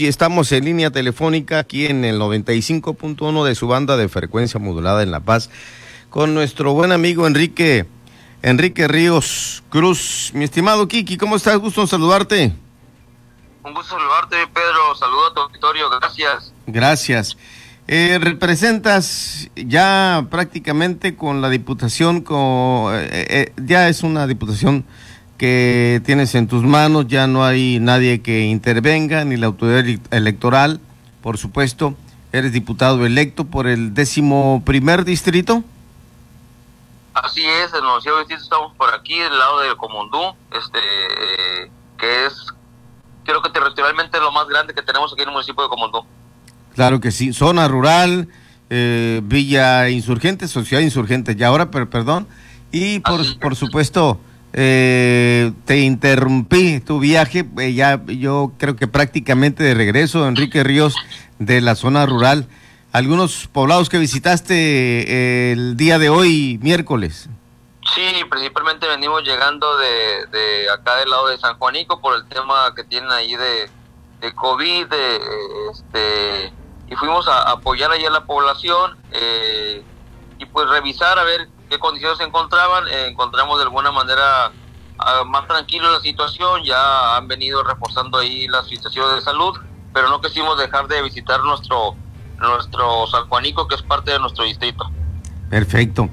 Y estamos en línea telefónica aquí en el 95.1 de su banda de frecuencia modulada en La Paz con nuestro buen amigo Enrique Enrique Ríos Cruz. Mi estimado Kiki, ¿cómo estás? Gusto en saludarte. Un gusto saludarte, Pedro. Saludo a tu auditorio. Gracias. Gracias. Eh, representas ya prácticamente con la diputación, con, eh, eh, ya es una diputación que tienes en tus manos, ya no hay nadie que intervenga, ni la autoridad electoral, por supuesto. Eres diputado electo por el décimo primer distrito. Así es, en el municipio distrito estamos por aquí, del lado de Comondú, este, que es, creo que territorialmente es lo más grande que tenemos aquí en el municipio de Comondú. Claro que sí, zona rural, eh, Villa Insurgente, Sociedad Insurgente, y ahora, pero, perdón, y por, por supuesto eh, te interrumpí tu viaje, eh, ya yo creo que prácticamente de regreso, Enrique Ríos, de la zona rural. ¿Algunos poblados que visitaste eh, el día de hoy, miércoles? Sí, principalmente venimos llegando de, acá del lado de San Juanico por el tema que tienen ahí de, de COVID, de, este, y fuimos a, apoyar ahí a la población eh, y pues revisar a ver qué condiciones se encontraban. Eh, encontramos de alguna manera uh, más tranquilo la situación, ya han venido reforzando ahí la situación de salud, pero no quisimos dejar de visitar nuestro, nuestro San Juanico, que es parte de nuestro distrito. Perfecto.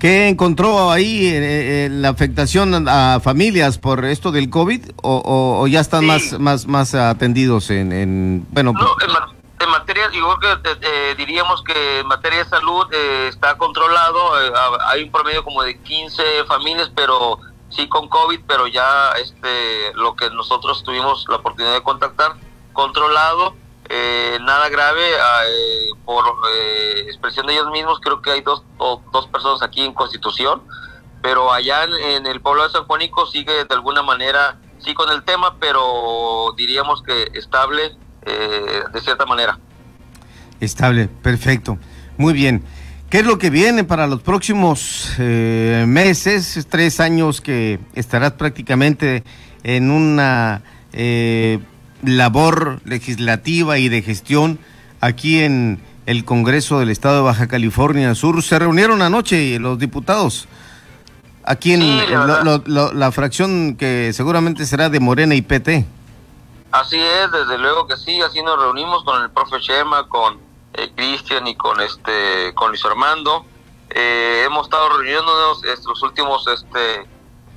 ¿Qué encontró ahí eh, la afectación a familias por esto del COVID o, o, ya están sí. más, más, más atendidos en, en bueno? No, en, en materia, igual que eh, diríamos que en materia de salud eh, está controlado, eh, hay un promedio como de 15 familias, pero sí con COVID, pero ya este lo que nosotros tuvimos la oportunidad de contactar, controlado, nada grave, por expresión de ellos mismos, creo que hay dos, o, dos personas aquí en Constitución, pero allá en, en el pueblo de San Juanico sigue de alguna manera, sí con el tema, pero diríamos que estable eh, de cierta manera. Estable, perfecto. Muy bien. ¿Qué es lo que viene para los próximos eh, meses? Tres años que estarás prácticamente en una eh, labor legislativa y de gestión aquí en el Congreso del Estado de Baja California Sur. Se reunieron anoche los diputados aquí en Sí, la lo- lo- lo- la fracción que seguramente será de Morena y PT. Así es, desde luego que sí, así nos reunimos con el profe Chema, con eh, Cristian y con este con Luis Armando. Eh, hemos estado reuniéndonos estos últimos este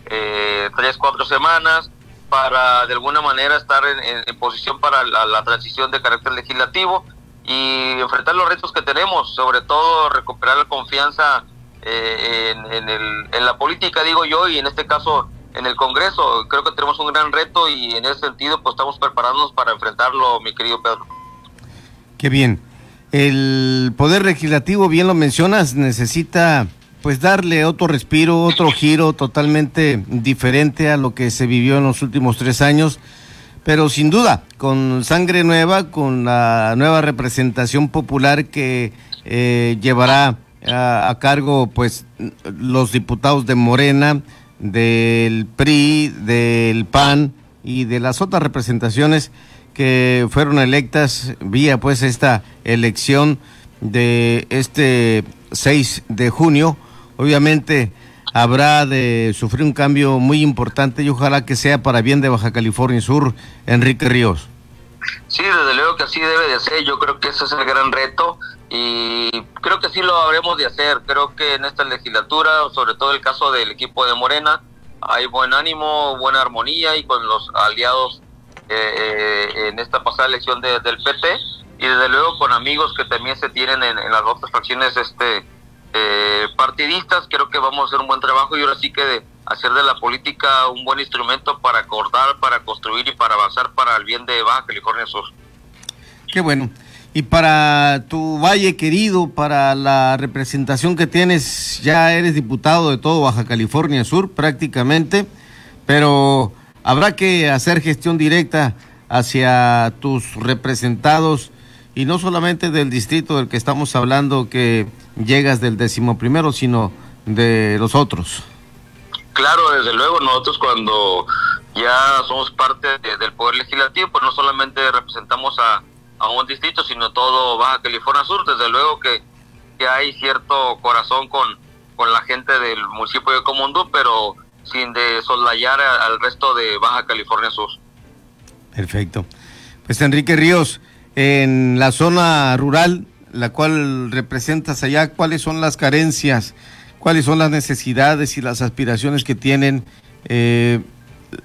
eh, tres, cuatro semanas para de alguna manera estar en, posición para la, la transición de carácter legislativo y enfrentar los retos que tenemos, sobre todo recuperar la confianza eh, en, en el- en la política, digo yo, y en este caso en el Congreso. Creo que tenemos un gran reto y en ese sentido pues estamos preparándonos para enfrentarlo, mi querido Pedro. Qué bien. El Poder Legislativo, bien lo mencionas, necesita pues darle otro respiro, otro giro totalmente diferente a lo que se vivió en los últimos tres años, pero sin duda, con sangre nueva, con la nueva representación popular que eh, llevará a, a cargo pues los diputados de Morena, del PRI, del PAN y de las otras representaciones que fueron electas vía pues esta elección de este 6 de junio. Obviamente habrá de sufrir un cambio muy importante y ojalá que sea para bien de Baja California Sur, Enrique Ríos. Sí, desde luego que así debe de ser. Yo creo que ese es el gran reto y creo que sí lo habremos de hacer. Creo que en esta legislatura, sobre todo el caso del equipo de Morena, hay buen ánimo, buena armonía y con los aliados eh, eh, en esta pasada elección de- del PT y desde luego con amigos que también se tienen en, las otras fracciones este eh, partidistas. Creo que vamos a hacer un buen trabajo y ahora sí que de hacer de la política un buen instrumento para acordar, para construir y para avanzar para el bien de Baja California Sur. Qué bueno. Y para tu valle querido, para la representación que tienes, ya eres diputado de todo Baja California Sur prácticamente, pero habrá que hacer gestión directa hacia tus representados y no solamente del distrito del que estamos hablando que llegas del decimoprimero, sino de los otros. Claro, desde luego, nosotros cuando ya somos parte del Poder Legislativo, pues no solamente representamos a, a un distrito, sino todo Baja California Sur. Desde luego que, que hay cierto corazón con, con la gente del municipio de Comondú, pero sin desoslayar al resto de Baja California Sur. Perfecto. Pues Enrique Ríos, en la zona rural, la cual representas allá, ¿cuáles son las carencias? ¿Cuáles son las necesidades y las aspiraciones que tienen eh,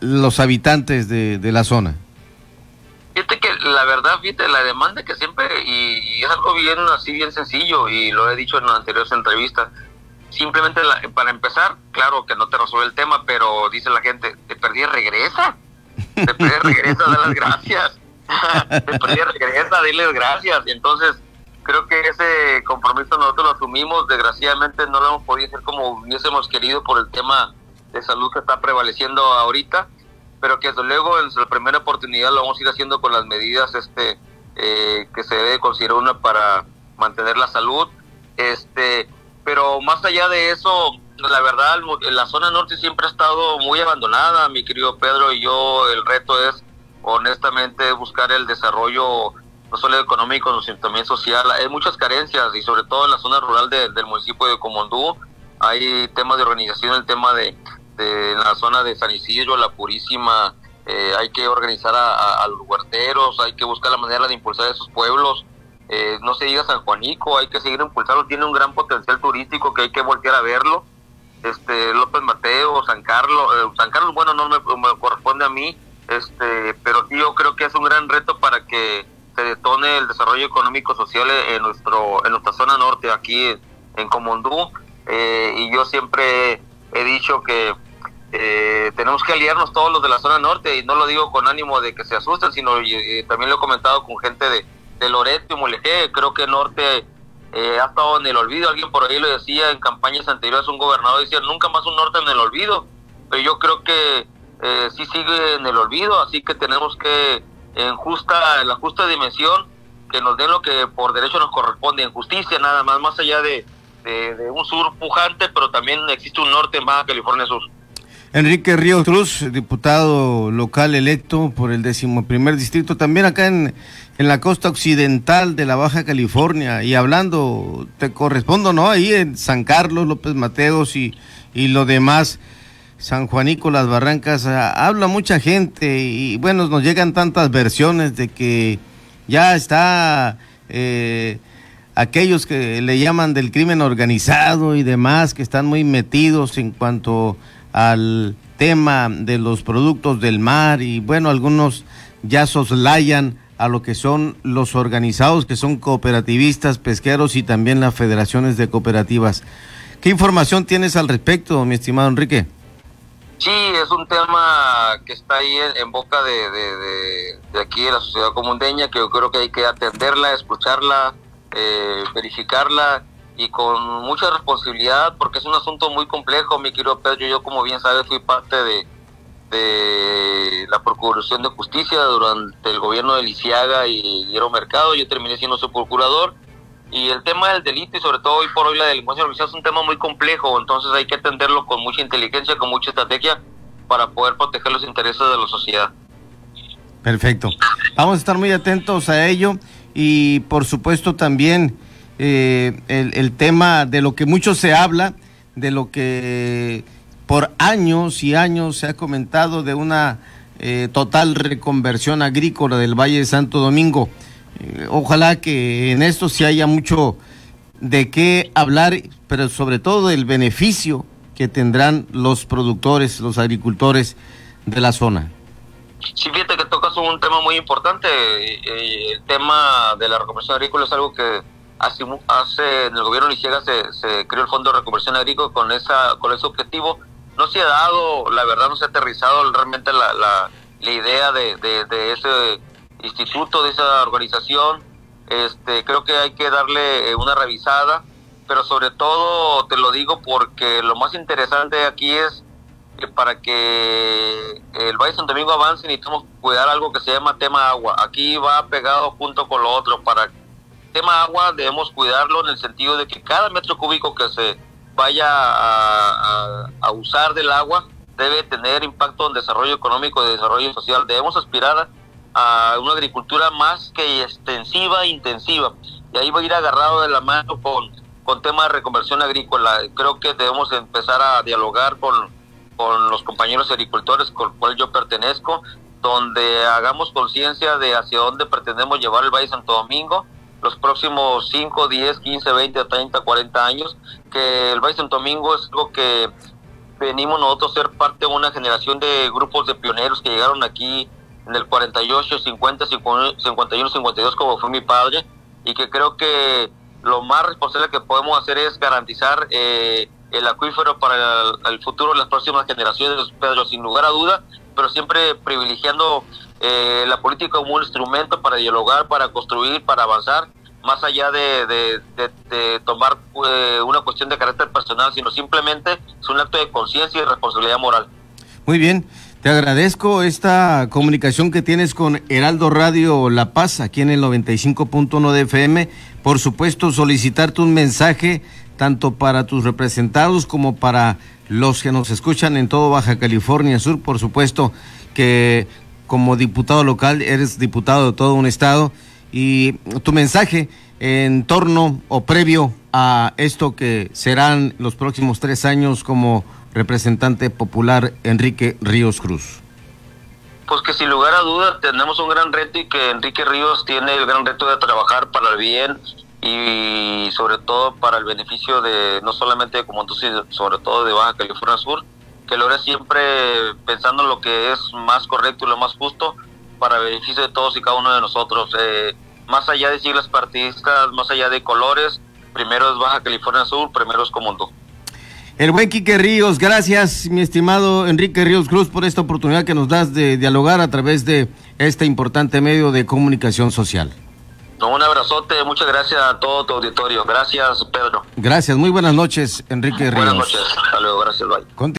los habitantes de, la zona? La verdad, fíjate, la demanda que siempre, y, es algo bien así, bien sencillo, y lo he dicho en las anteriores entrevistas, simplemente para empezar, claro que no te resuelve el tema, pero dice la gente, te perdí, regresa, te perdí, regresa, da las gracias, te perdí, regresa, diles gracias, y entonces creo que ese compromiso nosotros lo asumimos, desgraciadamente no lo hemos podido hacer como hubiésemos querido por el tema de salud que está prevaleciendo ahorita, pero que desde luego en la primera oportunidad lo vamos a ir haciendo con las medidas este eh, que se debe considerar una para mantener la salud, este, pero más allá de eso, la verdad, la zona norte siempre ha estado muy abandonada, mi querido Pedro, y yo el reto es honestamente buscar el desarrollo no solo económico, sino también social. Hay muchas carencias y sobre todo en la zona rural del municipio de Comondú hay temas de organización, el tema de, de la zona de San Isidro, La Purísima, eh, hay que organizar a, los huerteros, hay que buscar la manera de impulsar esos pueblos. Eh, no se diga San Juanico, hay que seguir impulsando, tiene un gran potencial turístico que hay que voltear a verlo. Este López Mateo, San Carlos, eh, San Carlos, bueno, no me, corresponde a mí, este, pero yo creo que es un gran reto para que se detone el desarrollo económico social en nuestro en nuestra zona norte aquí en Comondú y yo siempre he dicho que eh, tenemos que aliarnos todos los de la zona norte y no lo digo con ánimo de que se asusten, sino también lo he comentado con gente de, de Loreto y Mulegé, creo que norte eh, ha estado en el olvido, alguien por ahí lo decía en campañas anteriores, un gobernador decía nunca más un norte en el olvido, pero yo creo que eh, sí sigue en el olvido, así que tenemos que en justa, en la justa dimensión, que nos den lo que por derecho nos corresponde, en justicia nada más, más allá de, de un sur pujante, pero también existe un norte en Baja California Sur. Enrique Ríos Cruz, diputado local electo por el decimoprimer distrito, también acá en, en la costa occidental de la Baja California. Y hablando, te correspondo, ¿no? Ahí en San Carlos, López Mateos y, y lo demás, San Juanico, Las Barrancas, ah, habla mucha gente y bueno, nos llegan tantas versiones de que ya está eh, aquellos que le llaman del crimen organizado y demás, que están muy metidos en cuanto al tema de los productos del mar y bueno, algunos ya soslayan a lo que son los organizados, que son cooperativistas, pesqueros y también las federaciones de cooperativas. ¿Qué información tienes al respecto, mi estimado Enrique? Sí, es un tema que está ahí en, boca de, de, aquí, de la sociedad comundeña, que yo creo que hay que atenderla, escucharla, eh, verificarla y con mucha responsabilidad porque es un asunto muy complejo, mi querido Pedro. Yo, como bien sabes, fui parte de, de la Procuración de Justicia durante el gobierno de Lisiaga y Hierro Mercado. Yo terminé siendo su procurador. Y el tema del delito y sobre todo hoy por hoy la delincuencia organizada es un tema muy complejo, entonces hay que atenderlo con mucha inteligencia, con mucha estrategia para poder proteger los intereses de la sociedad. Perfecto. Vamos a estar muy atentos a ello y por supuesto también eh, el, tema de lo que mucho se habla, de lo que por años y años se ha comentado de una eh, total reconversión agrícola del Valle de Santo Domingo. Eh, ojalá que en esto sí haya mucho de qué hablar, pero sobre todo del beneficio que tendrán los productores, los agricultores de la zona. Sí, fíjate que tocas un tema muy importante. El tema de la reconversión agrícola es algo que Hace, hace en el gobierno de se, se creó el Fondo de Reconversión Agrícola con esa con ese objetivo. No se ha dado, la verdad, no se ha aterrizado realmente la, la, idea de, de, ese instituto, de esa organización. Este, creo que hay que darle eh, una revisada, pero sobre todo te lo digo porque lo más interesante aquí es que para que el Valle Santo Domingo avance necesitamos cuidar algo que se llama tema agua. Aquí va pegado junto con lo otro para tema agua debemos cuidarlo en el sentido de que cada metro cúbico que se vaya a, usar del agua debe tener impacto en desarrollo económico y desarrollo social. Debemos aspirar a una agricultura más que extensiva e intensiva. Y ahí va a ir agarrado de la mano con, con temas de reconversión agrícola. Creo que debemos empezar a dialogar con, con los compañeros agricultores con los cuales yo pertenezco, donde hagamos conciencia de hacia dónde pretendemos llevar el Valle Santo Domingo los próximos 5, 10, 15, 20, 30, 40 años, que el Valle Santo Domingo es algo que venimos nosotros a ser parte de una generación de grupos de pioneros que llegaron aquí en el 48, 50, 51, 52, como fue mi padre, y que creo que lo más responsable que podemos hacer es garantizar eh, el acuífero para el, futuro de las próximas generaciones, Pedro, sin lugar a duda, pero siempre privilegiando eh, la política como un instrumento para dialogar, para construir, para avanzar, más allá de, tomar eh, una cuestión de carácter personal, sino simplemente es un acto de conciencia y responsabilidad moral. Muy bien. Te agradezco esta comunicación que tienes con Heraldo Radio La Paz, aquí en el 95.1 de FM. Por supuesto, solicitarte un mensaje tanto para tus representados como para los que nos escuchan en todo Baja California Sur. Por supuesto que como diputado local eres diputado de todo un estado y tu mensaje en torno o previo a esto que serán los próximos tres años como representante popular Enrique Ríos Cruz? Pues que sin lugar a dudas tenemos un gran reto y que Enrique Ríos tiene el gran reto de trabajar para el bien y sobre todo para el beneficio de no solamente de Comonto, sino sobre todo de Baja California Sur, que lo haré siempre pensando en lo que es más correcto y lo más justo para beneficio de todos y cada uno de nosotros. Eh, más allá de siglas partidistas, más allá de colores, primero es Baja California Sur, primero es Comonto. El buen Quique Ríos, gracias mi estimado Enrique Ríos Cruz por esta oportunidad que nos das de dialogar a través de este importante medio de comunicación social. Un abrazote, muchas gracias a todo tu auditorio. Gracias, Pedro. Gracias, muy buenas noches, Enrique Ríos. Buenas noches, hasta luego, gracias, bye.